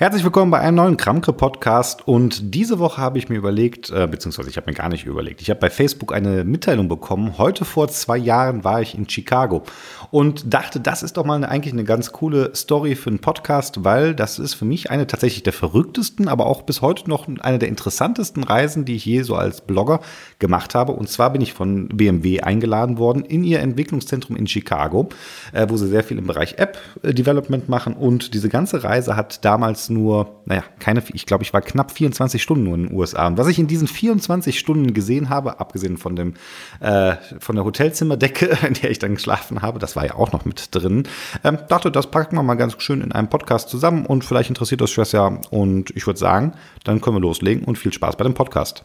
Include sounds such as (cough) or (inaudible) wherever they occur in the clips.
Herzlich willkommen bei einem neuen Kramke-Podcast und diese Woche habe ich mir überlegt, äh, beziehungsweise ich habe mir gar nicht überlegt, ich habe bei Facebook eine Mitteilung bekommen. Heute vor zwei Jahren war ich in Chicago und dachte, das ist doch mal eine, eigentlich eine ganz coole Story für einen Podcast, weil das ist für mich eine tatsächlich der verrücktesten, aber auch bis heute noch eine der interessantesten Reisen, die ich je so als Blogger gemacht habe. Und zwar bin ich von BMW eingeladen worden in ihr Entwicklungszentrum in Chicago, äh, wo sie sehr viel im Bereich App-Development machen und diese ganze Reise hat damals nur, naja, keine, ich glaube, ich war knapp 24 Stunden nur in den USA. Und was ich in diesen 24 Stunden gesehen habe, abgesehen von dem, äh, von der Hotelzimmerdecke, (laughs) in der ich dann geschlafen habe, das war ja auch noch mit drin, ähm, dachte, das packen wir mal ganz schön in einem Podcast zusammen und vielleicht interessiert das ja. Und ich würde sagen, dann können wir loslegen und viel Spaß bei dem Podcast.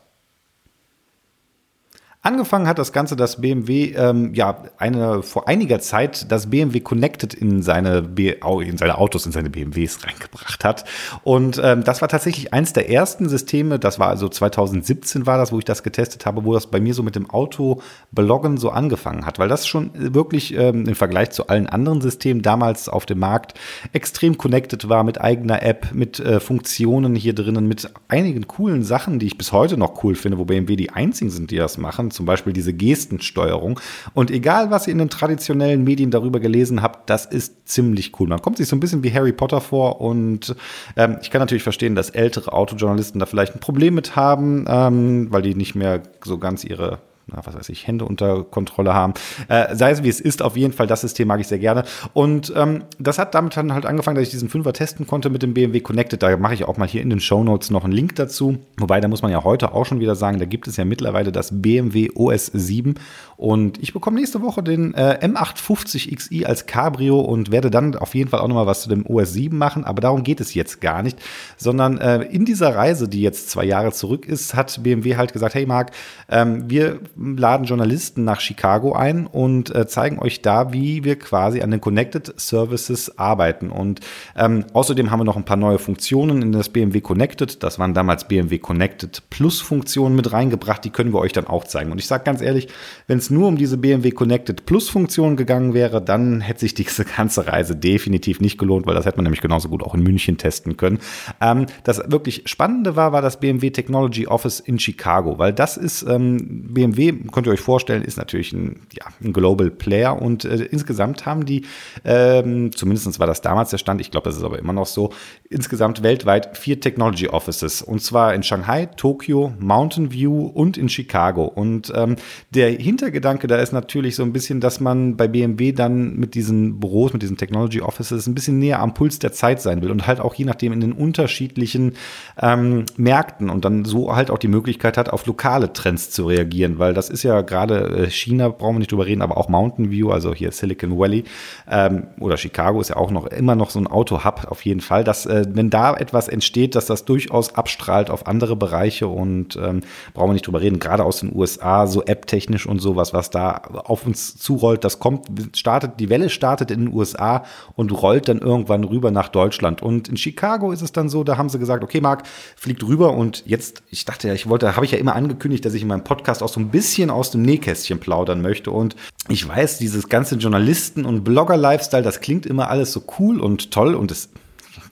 Angefangen hat das Ganze, dass BMW ähm, ja eine vor einiger Zeit das BMW Connected in seine B in seine Autos, in seine BMWs reingebracht hat. Und ähm, das war tatsächlich eins der ersten Systeme. Das war also 2017 war das, wo ich das getestet habe, wo das bei mir so mit dem Auto-Bloggen so angefangen hat, weil das schon wirklich ähm, im Vergleich zu allen anderen Systemen damals auf dem Markt extrem connected war mit eigener App, mit äh, Funktionen hier drinnen, mit einigen coolen Sachen, die ich bis heute noch cool finde, wo BMW die einzigen sind, die das machen zum Beispiel diese Gestensteuerung. Und egal, was ihr in den traditionellen Medien darüber gelesen habt, das ist ziemlich cool. Man kommt sich so ein bisschen wie Harry Potter vor und ähm, ich kann natürlich verstehen, dass ältere Autojournalisten da vielleicht ein Problem mit haben, ähm, weil die nicht mehr so ganz ihre na, was weiß ich, Hände unter Kontrolle haben. Äh, sei es wie es ist, auf jeden Fall, das System mag ich sehr gerne. Und ähm, das hat damit dann halt angefangen, dass ich diesen Fünfer testen konnte mit dem BMW Connected. Da mache ich auch mal hier in den Show Notes noch einen Link dazu. Wobei, da muss man ja heute auch schon wieder sagen, da gibt es ja mittlerweile das BMW OS 7. Und ich bekomme nächste Woche den äh, M850 Xi als Cabrio und werde dann auf jeden Fall auch nochmal was zu dem OS 7 machen. Aber darum geht es jetzt gar nicht, sondern äh, in dieser Reise, die jetzt zwei Jahre zurück ist, hat BMW halt gesagt, hey Marc, ähm, wir laden Journalisten nach Chicago ein und äh, zeigen euch da, wie wir quasi an den Connected Services arbeiten. Und ähm, außerdem haben wir noch ein paar neue Funktionen in das BMW Connected. Das waren damals BMW Connected Plus Funktionen mit reingebracht. Die können wir euch dann auch zeigen. Und ich sage ganz ehrlich, wenn es nur um diese BMW Connected Plus Funktion gegangen wäre, dann hätte sich diese (laughs) ganze Reise definitiv nicht gelohnt, weil das hätte man nämlich genauso gut auch in München testen können. Ähm, das wirklich Spannende war, war das BMW Technology Office in Chicago, weil das ist ähm, BMW könnt ihr euch vorstellen, ist natürlich ein, ja, ein Global Player. Und äh, insgesamt haben die, ähm, zumindest war das damals der Stand, ich glaube, das ist aber immer noch so, insgesamt weltweit vier Technology Offices. Und zwar in Shanghai, Tokio, Mountain View und in Chicago. Und ähm, der Hintergedanke da ist natürlich so ein bisschen, dass man bei BMW dann mit diesen Büros, mit diesen Technology Offices ein bisschen näher am Puls der Zeit sein will. Und halt auch je nachdem in den unterschiedlichen ähm, Märkten. Und dann so halt auch die Möglichkeit hat, auf lokale Trends zu reagieren, weil das ist ja gerade äh, China, brauchen wir nicht drüber reden, aber auch Mountain View, also hier Silicon Valley ähm, oder Chicago ist ja auch noch immer noch so ein Auto-Hub auf jeden Fall, dass äh, wenn da etwas entsteht, dass das durchaus abstrahlt auf andere Bereiche und ähm, brauchen wir nicht drüber reden, gerade aus den USA, so app-technisch und sowas, was da auf uns zurollt, das kommt, startet, die Welle startet in den USA und rollt dann irgendwann rüber nach Deutschland. Und in Chicago ist es dann so, da haben sie gesagt, okay, Marc, fliegt rüber und jetzt, ich dachte ja, ich wollte, habe ich ja immer angekündigt, dass ich in meinem Podcast auch so ein bisschen bisschen aus dem Nähkästchen plaudern möchte. Und ich weiß, dieses ganze Journalisten- und Blogger-Lifestyle, das klingt immer alles so cool und toll und es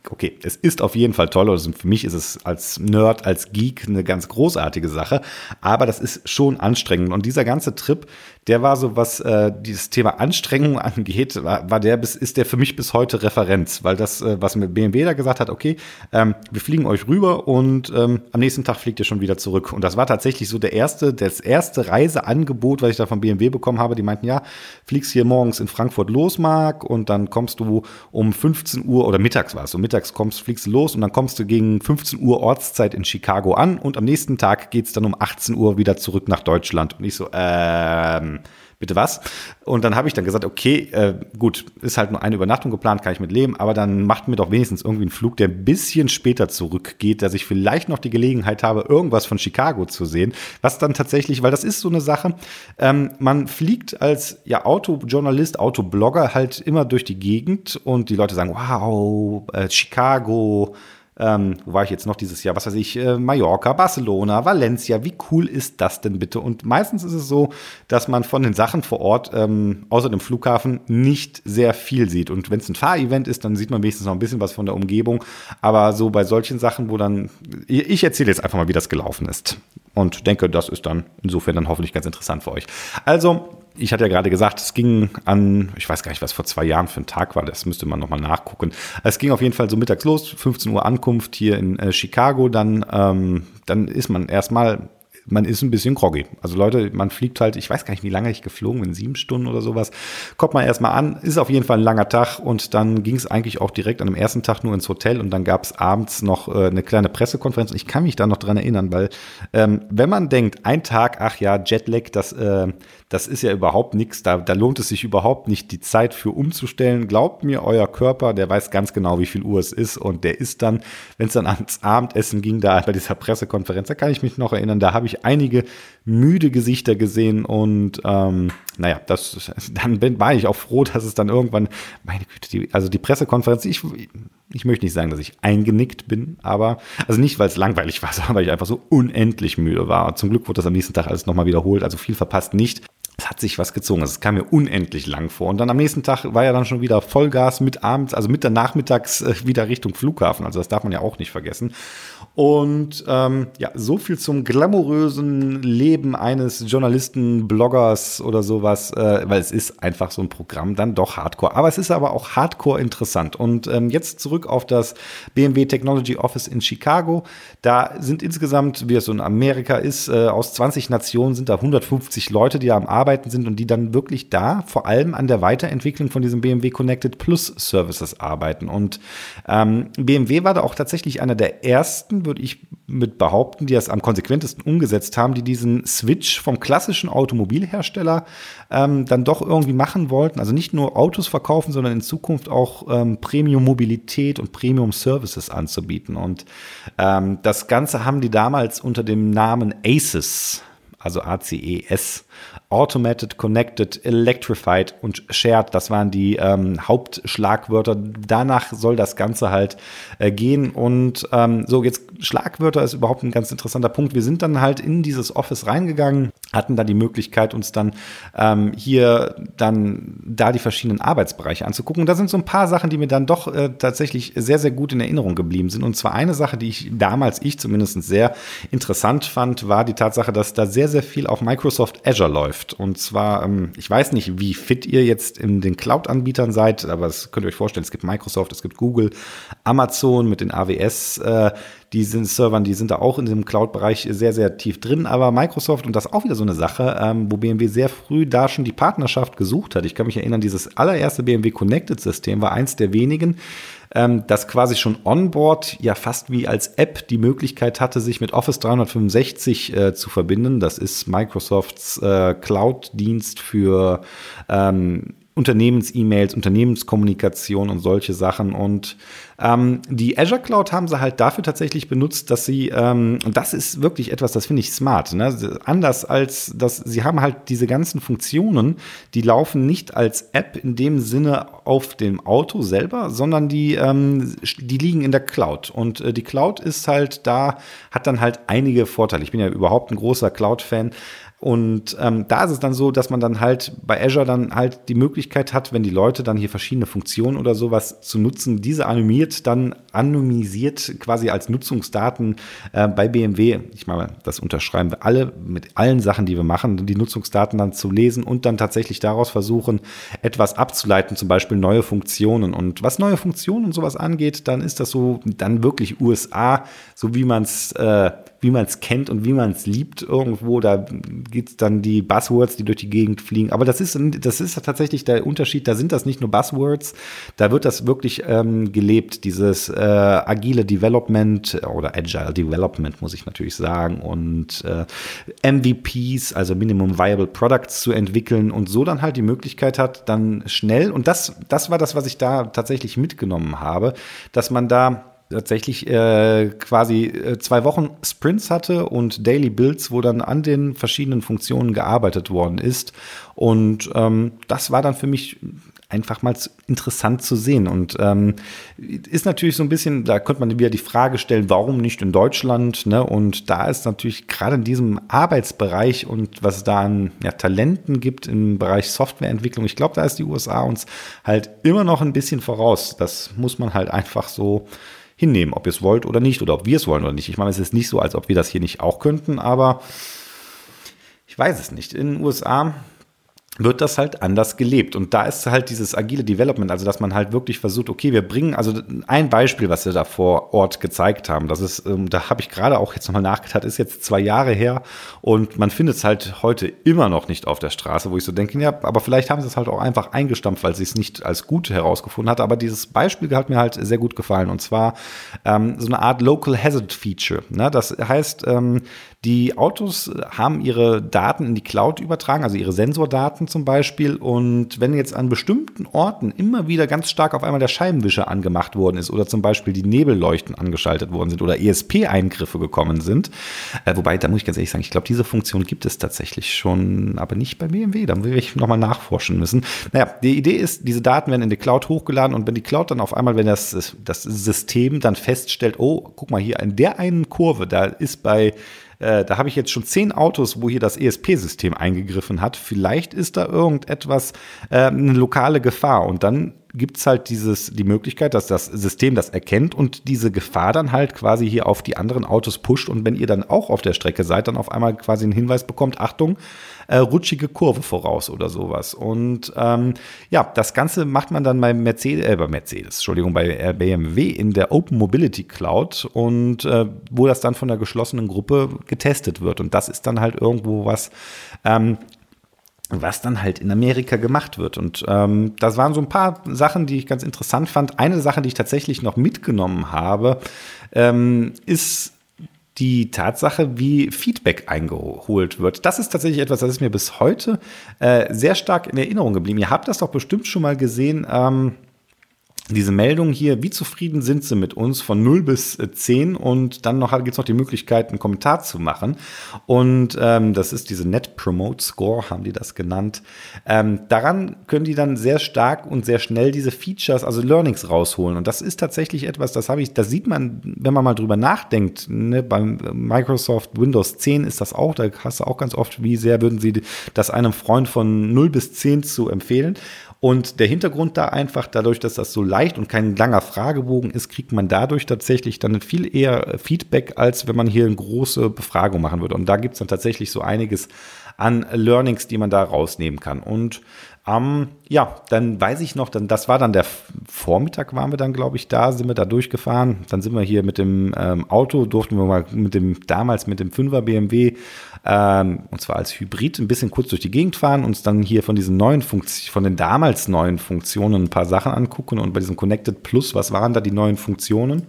okay, es ist auf jeden Fall toll. Also für mich ist es als Nerd, als Geek eine ganz großartige Sache. Aber das ist schon anstrengend. Und dieser ganze Trip, der war so, was äh, dieses Thema Anstrengung angeht, war, war der bis, ist der für mich bis heute Referenz, weil das, äh, was mir BMW da gesagt hat, okay, ähm, wir fliegen euch rüber und ähm, am nächsten Tag fliegt ihr schon wieder zurück. Und das war tatsächlich so der erste, das erste Reiseangebot, was ich da von BMW bekommen habe. Die meinten, ja, fliegst hier morgens in Frankfurt los, Marc, und dann kommst du um 15 Uhr oder mittags war es, so mittags kommst, fliegst los und dann kommst du gegen 15 Uhr Ortszeit in Chicago an und am nächsten Tag geht's dann um 18 Uhr wieder zurück nach Deutschland. Und ich so, ähm, bitte was? Und dann habe ich dann gesagt, okay, äh, gut, ist halt nur eine Übernachtung geplant, kann ich mit leben, aber dann macht mir doch wenigstens irgendwie einen Flug, der ein bisschen später zurückgeht, dass ich vielleicht noch die Gelegenheit habe, irgendwas von Chicago zu sehen. Was dann tatsächlich, weil das ist so eine Sache, ähm, man fliegt als ja, Autojournalist, Autoblogger halt immer durch die Gegend und die Leute sagen, wow, äh, Chicago, ähm, wo war ich jetzt noch dieses Jahr? Was weiß ich, äh, Mallorca, Barcelona, Valencia. Wie cool ist das denn bitte? Und meistens ist es so, dass man von den Sachen vor Ort, ähm, außer dem Flughafen, nicht sehr viel sieht. Und wenn es ein Fahrevent ist, dann sieht man wenigstens noch ein bisschen was von der Umgebung. Aber so bei solchen Sachen, wo dann, ich erzähle jetzt einfach mal, wie das gelaufen ist. Und denke, das ist dann insofern dann hoffentlich ganz interessant für euch. Also, ich hatte ja gerade gesagt, es ging an, ich weiß gar nicht, was vor zwei Jahren für ein Tag war, das müsste man nochmal nachgucken. Es ging auf jeden Fall so mittags los, 15 Uhr Ankunft hier in äh, Chicago, dann, ähm, dann ist man erstmal man ist ein bisschen groggy. Also Leute, man fliegt halt, ich weiß gar nicht, wie lange ich geflogen bin, sieben Stunden oder sowas. Kommt man erstmal an, ist auf jeden Fall ein langer Tag und dann ging es eigentlich auch direkt an dem ersten Tag nur ins Hotel und dann gab es abends noch äh, eine kleine Pressekonferenz. Ich kann mich da noch dran erinnern, weil ähm, wenn man denkt, ein Tag, ach ja, Jetlag, das, äh, das ist ja überhaupt nichts, da, da lohnt es sich überhaupt nicht, die Zeit für umzustellen. Glaubt mir, euer Körper, der weiß ganz genau, wie viel Uhr es ist und der ist dann, wenn es dann ans Abendessen ging, da bei dieser Pressekonferenz, da kann ich mich noch erinnern, da habe ich einige müde Gesichter gesehen und ähm, naja, das, (laughs) dann bin, war ich auch froh, dass es dann irgendwann, meine Güte, die, also die Pressekonferenz, ich, ich möchte nicht sagen, dass ich eingenickt bin, aber, also nicht, weil es langweilig (laughs) war, sondern weil ich einfach so unendlich müde war. Zum Glück wurde das am nächsten Tag alles nochmal wiederholt, also viel verpasst nicht hat sich was gezogen. Also es kam mir unendlich lang vor. Und dann am nächsten Tag war ja dann schon wieder Vollgas mit abends, also mit der Nachmittags äh, wieder Richtung Flughafen. Also das darf man ja auch nicht vergessen. Und ähm, ja, so viel zum glamourösen Leben eines Journalisten, Bloggers oder sowas, äh, weil es ist einfach so ein Programm dann doch Hardcore. Aber es ist aber auch Hardcore interessant. Und ähm, jetzt zurück auf das BMW Technology Office in Chicago. Da sind insgesamt, wie es so in Amerika ist, äh, aus 20 Nationen sind da 150 Leute, die da am Arbeiten sind und die dann wirklich da vor allem an der Weiterentwicklung von diesem BMW Connected Plus Services arbeiten. Und ähm, BMW war da auch tatsächlich einer der ersten, würde ich mit behaupten, die das am konsequentesten umgesetzt haben, die diesen Switch vom klassischen Automobilhersteller ähm, dann doch irgendwie machen wollten. Also nicht nur Autos verkaufen, sondern in Zukunft auch ähm, Premium-Mobilität und Premium-Services anzubieten. Und ähm, das Ganze haben die damals unter dem Namen ACES also ACES, Automated, Connected, Electrified und Shared. Das waren die ähm, Hauptschlagwörter. Danach soll das Ganze halt äh, gehen. Und ähm, so, jetzt Schlagwörter ist überhaupt ein ganz interessanter Punkt. Wir sind dann halt in dieses Office reingegangen, hatten da die Möglichkeit, uns dann ähm, hier dann da die verschiedenen Arbeitsbereiche anzugucken. Und da sind so ein paar Sachen, die mir dann doch äh, tatsächlich sehr, sehr gut in Erinnerung geblieben sind. Und zwar eine Sache, die ich damals, ich zumindest sehr interessant fand, war die Tatsache, dass da sehr, sehr viel auf Microsoft Azure läuft. Und zwar, ähm, ich weiß nicht, wie fit ihr jetzt in den Cloud-Anbietern seid, aber das könnt ihr euch vorstellen, es gibt Microsoft, es gibt Google, Amazon mit den AWS. Äh, die sind Servern, die sind da auch in dem Cloud-Bereich sehr, sehr tief drin. Aber Microsoft, und das auch wieder so eine Sache, ähm, wo BMW sehr früh da schon die Partnerschaft gesucht hat. Ich kann mich erinnern, dieses allererste BMW Connected-System war eins der wenigen, ähm, das quasi schon onboard ja fast wie als App die Möglichkeit hatte, sich mit Office 365 äh, zu verbinden. Das ist Microsofts äh, Cloud-Dienst für ähm, Unternehmens-E-Mails, Unternehmenskommunikation und solche Sachen. Und ähm, die Azure Cloud haben sie halt dafür tatsächlich benutzt, dass sie, ähm, und das ist wirklich etwas, das finde ich smart, ne? anders als, dass sie haben halt diese ganzen Funktionen, die laufen nicht als App in dem Sinne auf dem Auto selber, sondern die, ähm, die liegen in der Cloud. Und äh, die Cloud ist halt da, hat dann halt einige Vorteile. Ich bin ja überhaupt ein großer Cloud-Fan. Und ähm, da ist es dann so, dass man dann halt bei Azure dann halt die Möglichkeit hat, wenn die Leute dann hier verschiedene Funktionen oder sowas zu nutzen, diese anonymisiert dann anonymisiert quasi als Nutzungsdaten äh, bei BMW, ich meine, das unterschreiben wir alle mit allen Sachen, die wir machen, die Nutzungsdaten dann zu lesen und dann tatsächlich daraus versuchen, etwas abzuleiten, zum Beispiel neue Funktionen. Und was neue Funktionen und sowas angeht, dann ist das so dann wirklich USA, so wie man es äh, wie man es kennt und wie man es liebt irgendwo. Da gibt es dann die Buzzwords, die durch die Gegend fliegen. Aber das ist, das ist tatsächlich der Unterschied. Da sind das nicht nur Buzzwords, da wird das wirklich ähm, gelebt, dieses äh, agile Development oder Agile Development, muss ich natürlich sagen. Und äh, MVPs, also Minimum Viable Products zu entwickeln und so dann halt die Möglichkeit hat, dann schnell, und das, das war das, was ich da tatsächlich mitgenommen habe, dass man da tatsächlich äh, quasi äh, zwei Wochen Sprints hatte und Daily Builds, wo dann an den verschiedenen Funktionen gearbeitet worden ist. Und ähm, das war dann für mich einfach mal interessant zu sehen. Und ähm, ist natürlich so ein bisschen, da könnte man wieder die Frage stellen, warum nicht in Deutschland? Ne? Und da ist natürlich gerade in diesem Arbeitsbereich und was es da an ja, Talenten gibt im Bereich Softwareentwicklung, ich glaube, da ist die USA uns halt immer noch ein bisschen voraus. Das muss man halt einfach so hinnehmen, ob ihr es wollt oder nicht, oder ob wir es wollen oder nicht. Ich meine, es ist nicht so, als ob wir das hier nicht auch könnten, aber ich weiß es nicht. In den USA wird das halt anders gelebt. Und da ist halt dieses agile Development, also dass man halt wirklich versucht, okay, wir bringen, also ein Beispiel, was wir da vor Ort gezeigt haben, das ist, ähm, da habe ich gerade auch jetzt nochmal nachgedacht, ist jetzt zwei Jahre her und man findet es halt heute immer noch nicht auf der Straße, wo ich so denke, ja, aber vielleicht haben sie es halt auch einfach eingestampft, weil sie es nicht als gut herausgefunden hat. Aber dieses Beispiel hat mir halt sehr gut gefallen und zwar ähm, so eine Art Local Hazard Feature. Ne? Das heißt, ähm, die Autos haben ihre Daten in die Cloud übertragen, also ihre Sensordaten zum Beispiel. Und wenn jetzt an bestimmten Orten immer wieder ganz stark auf einmal der Scheibenwischer angemacht worden ist oder zum Beispiel die Nebelleuchten angeschaltet worden sind oder ESP-Eingriffe gekommen sind, äh, wobei, da muss ich ganz ehrlich sagen, ich glaube, diese Funktion gibt es tatsächlich schon, aber nicht bei BMW. Da will ich nochmal nachforschen müssen. Naja, die Idee ist, diese Daten werden in die Cloud hochgeladen und wenn die Cloud dann auf einmal, wenn das, das System dann feststellt, oh, guck mal hier, in der einen Kurve, da ist bei äh, da habe ich jetzt schon zehn Autos, wo hier das ESP-System eingegriffen hat. Vielleicht ist da irgendetwas, äh, eine lokale Gefahr. Und dann gibt es halt dieses, die Möglichkeit, dass das System das erkennt und diese Gefahr dann halt quasi hier auf die anderen Autos pusht. Und wenn ihr dann auch auf der Strecke seid, dann auf einmal quasi einen Hinweis bekommt, Achtung, äh, rutschige Kurve voraus oder sowas. Und ähm, ja, das Ganze macht man dann bei Mercedes, äh, bei Mercedes, Entschuldigung, bei äh, BMW in der Open Mobility Cloud und äh, wo das dann von der geschlossenen Gruppe getestet wird. Und das ist dann halt irgendwo was, ähm, was dann halt in Amerika gemacht wird. Und ähm, das waren so ein paar Sachen, die ich ganz interessant fand. Eine Sache, die ich tatsächlich noch mitgenommen habe, ähm, ist die Tatsache, wie Feedback eingeholt wird. Das ist tatsächlich etwas, das ist mir bis heute äh, sehr stark in Erinnerung geblieben. Ihr habt das doch bestimmt schon mal gesehen. Ähm, diese Meldung hier, wie zufrieden sind sie mit uns von 0 bis 10 und dann noch gibt es noch die Möglichkeit, einen Kommentar zu machen. Und ähm, das ist diese Net Promote Score, haben die das genannt. Ähm, daran können die dann sehr stark und sehr schnell diese Features, also Learnings rausholen. Und das ist tatsächlich etwas, das habe ich, das sieht man, wenn man mal drüber nachdenkt. Ne? Beim Microsoft Windows 10 ist das auch, da hast du auch ganz oft, wie sehr würden sie das einem Freund von 0 bis 10 zu empfehlen. Und der Hintergrund da einfach, dadurch, dass das so leicht und kein langer Fragebogen ist, kriegt man dadurch tatsächlich dann viel eher Feedback, als wenn man hier eine große Befragung machen würde. Und da gibt es dann tatsächlich so einiges an Learnings, die man da rausnehmen kann. Und ähm, ja, dann weiß ich noch, dann, das war dann der Vormittag, waren wir dann, glaube ich, da, sind wir da durchgefahren. Dann sind wir hier mit dem ähm, Auto, durften wir mal mit dem, damals mit dem 5er BMW, ähm, und zwar als Hybrid, ein bisschen kurz durch die Gegend fahren, uns dann hier von diesen neuen Funktionen, von den damals neuen Funktionen ein paar Sachen angucken und bei diesem Connected Plus, was waren da die neuen Funktionen?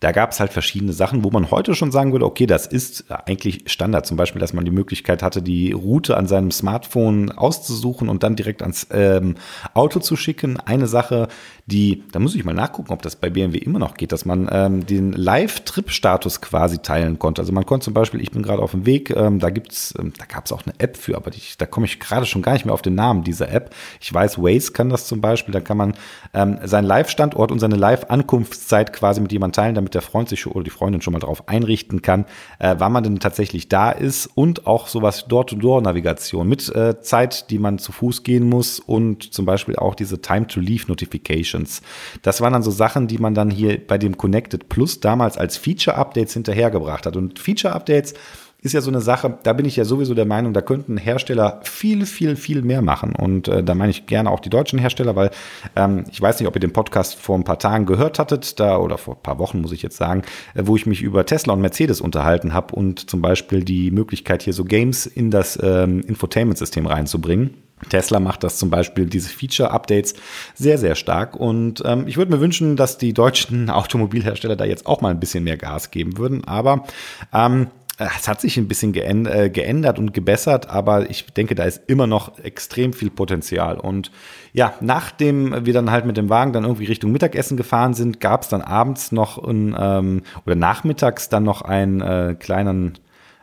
Da gab es halt verschiedene Sachen, wo man heute schon sagen würde, okay, das ist eigentlich Standard. Zum Beispiel, dass man die Möglichkeit hatte, die Route an seinem Smartphone auszusuchen und dann direkt ans ähm, Auto zu schicken. Eine Sache, die, da muss ich mal nachgucken, ob das bei BMW immer noch geht, dass man ähm, den Live-Trip-Status quasi teilen konnte. Also man konnte zum Beispiel, ich bin gerade auf dem Weg, ähm, da gibt's, ähm, da gab es auch eine App für, aber die, da komme ich gerade schon gar nicht mehr auf den Namen dieser App. Ich weiß, Waze kann das zum Beispiel, da kann man ähm, seinen Live-Standort und seine Live-Ankunftszeit quasi mit jemandem teilen, damit der Freund sich oder die Freundin schon mal darauf einrichten kann, äh, wann man denn tatsächlich da ist und auch sowas Door-to-Door-Navigation mit äh, Zeit, die man zu Fuß gehen muss und zum Beispiel auch diese Time-to-Leave-Notifications. Das waren dann so Sachen, die man dann hier bei dem Connected Plus damals als Feature-Updates hinterhergebracht hat. Und Feature-Updates ist ja so eine Sache, da bin ich ja sowieso der Meinung, da könnten Hersteller viel, viel, viel mehr machen. Und äh, da meine ich gerne auch die deutschen Hersteller, weil ähm, ich weiß nicht, ob ihr den Podcast vor ein paar Tagen gehört hattet, da oder vor ein paar Wochen muss ich jetzt sagen, äh, wo ich mich über Tesla und Mercedes unterhalten habe und zum Beispiel die Möglichkeit, hier so Games in das ähm, Infotainment-System reinzubringen. Tesla macht das zum Beispiel, diese Feature-Updates, sehr, sehr stark. Und ähm, ich würde mir wünschen, dass die deutschen (laughs) Automobilhersteller da jetzt auch mal ein bisschen mehr Gas geben würden. Aber ähm, es hat sich ein bisschen äh, geändert und gebessert, aber ich denke, da ist immer noch extrem viel Potenzial. Und ja, nachdem wir dann halt mit dem Wagen dann irgendwie Richtung Mittagessen gefahren sind, gab es dann abends noch ein, ähm, oder nachmittags dann noch einen äh, kleinen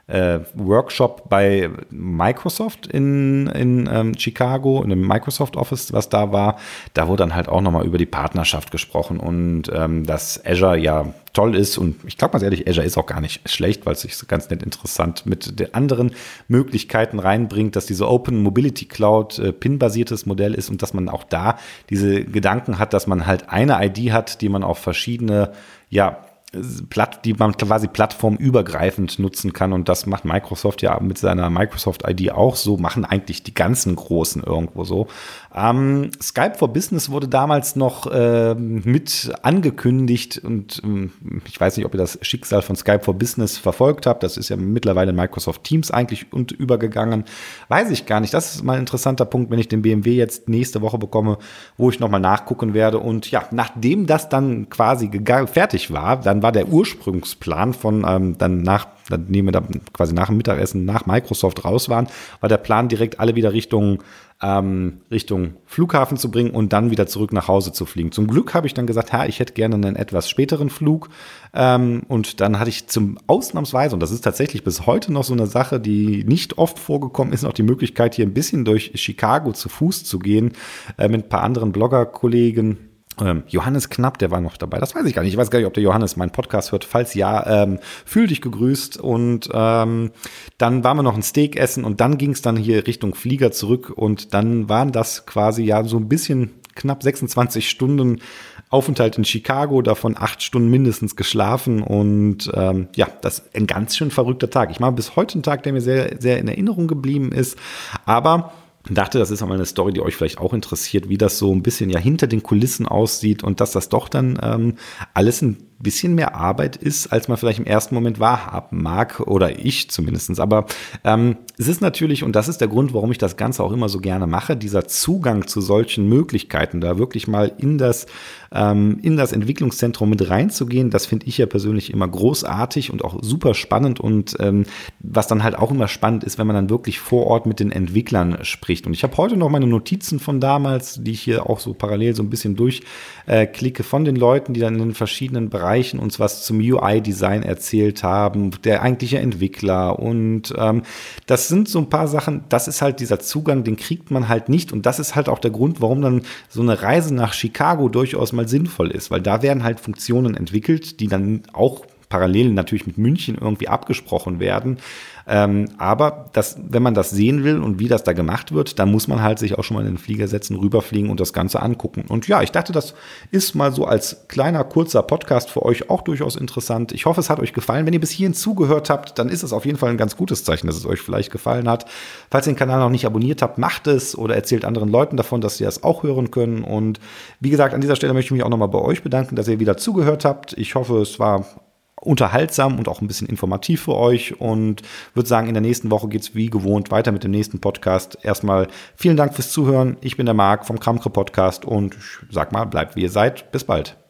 äh, Workshop bei Microsoft in, in ähm, Chicago, in dem Microsoft Office, was da war. Da wurde dann halt auch nochmal über die Partnerschaft gesprochen und ähm, dass Azure ja toll ist. Und ich glaube mal ehrlich, Azure ist auch gar nicht schlecht, weil es sich ganz nett interessant mit den anderen Möglichkeiten reinbringt, dass diese Open Mobility Cloud äh, PIN-basiertes Modell ist und dass man auch da diese Gedanken hat, dass man halt eine ID hat, die man auf verschiedene ja, Platt, die man quasi plattformübergreifend nutzen kann. Und das macht Microsoft ja mit seiner Microsoft ID auch so, machen eigentlich die ganzen Großen irgendwo so. Ähm, Skype for Business wurde damals noch äh, mit angekündigt und ähm, ich weiß nicht, ob ihr das Schicksal von Skype for Business verfolgt habt. Das ist ja mittlerweile in Microsoft Teams eigentlich und übergegangen. Weiß ich gar nicht. Das ist mal ein interessanter Punkt, wenn ich den BMW jetzt nächste Woche bekomme, wo ich nochmal nachgucken werde. Und ja, nachdem das dann quasi fertig war, dann war der Ursprungsplan von ähm, dann nach, dann nehmen wir da quasi nach dem Mittagessen nach Microsoft raus waren, war der Plan direkt alle wieder Richtung ähm, Richtung Flughafen zu bringen und dann wieder zurück nach Hause zu fliegen. Zum Glück habe ich dann gesagt, ja, ich hätte gerne einen etwas späteren Flug. Ähm, und dann hatte ich zum Ausnahmsweise, und das ist tatsächlich bis heute noch so eine Sache, die nicht oft vorgekommen ist, noch die Möglichkeit, hier ein bisschen durch Chicago zu Fuß zu gehen, äh, mit ein paar anderen Bloggerkollegen ähm, Johannes Knapp, der war noch dabei. Das weiß ich gar nicht. Ich weiß gar nicht, ob der Johannes meinen Podcast hört. Falls ja, ähm, fühl dich gegrüßt. Und ähm, dann waren wir noch ein Steak essen und dann ging es dann hier Richtung Flieger zurück. Und dann waren das quasi ja so ein bisschen knapp 26 Stunden Aufenthalt in Chicago, davon acht Stunden mindestens geschlafen. Und ähm, ja, das ist ein ganz schön verrückter Tag. Ich mache bis heute einen Tag, der mir sehr, sehr in Erinnerung geblieben ist. Aber dachte, das ist einmal eine Story, die euch vielleicht auch interessiert, wie das so ein bisschen ja hinter den Kulissen aussieht und dass das doch dann ähm, alles ein bisschen mehr Arbeit ist, als man vielleicht im ersten Moment wahrhaben mag, oder ich zumindestens. Aber ähm, es ist natürlich, und das ist der Grund, warum ich das Ganze auch immer so gerne mache, dieser Zugang zu solchen Möglichkeiten, da wirklich mal in das, ähm, in das Entwicklungszentrum mit reinzugehen, das finde ich ja persönlich immer großartig und auch super spannend. Und ähm, was dann halt auch immer spannend ist, wenn man dann wirklich vor Ort mit den Entwicklern spricht. Und ich habe heute noch meine Notizen von damals, die ich hier auch so parallel so ein bisschen durchklicke, äh, von den Leuten, die dann in den verschiedenen Bereichen uns was zum UI-Design erzählt haben, der eigentliche Entwickler. Und ähm, das sind so ein paar Sachen, das ist halt dieser Zugang, den kriegt man halt nicht. Und das ist halt auch der Grund, warum dann so eine Reise nach Chicago durchaus mal sinnvoll ist, weil da werden halt Funktionen entwickelt, die dann auch parallel natürlich mit München irgendwie abgesprochen werden. Ähm, aber das, wenn man das sehen will und wie das da gemacht wird, dann muss man halt sich auch schon mal in den Flieger setzen, rüberfliegen und das Ganze angucken. Und ja, ich dachte, das ist mal so als kleiner, kurzer Podcast für euch auch durchaus interessant. Ich hoffe, es hat euch gefallen. Wenn ihr bis hierhin zugehört habt, dann ist es auf jeden Fall ein ganz gutes Zeichen, dass es euch vielleicht gefallen hat. Falls ihr den Kanal noch nicht abonniert habt, macht es oder erzählt anderen Leuten davon, dass sie das auch hören können. Und wie gesagt, an dieser Stelle möchte ich mich auch nochmal bei euch bedanken, dass ihr wieder zugehört habt. Ich hoffe, es war unterhaltsam und auch ein bisschen informativ für euch und würde sagen, in der nächsten Woche geht es wie gewohnt weiter mit dem nächsten Podcast. Erstmal vielen Dank fürs Zuhören. Ich bin der Marc vom Kramkre Podcast und ich sag mal, bleibt wie ihr seid. Bis bald.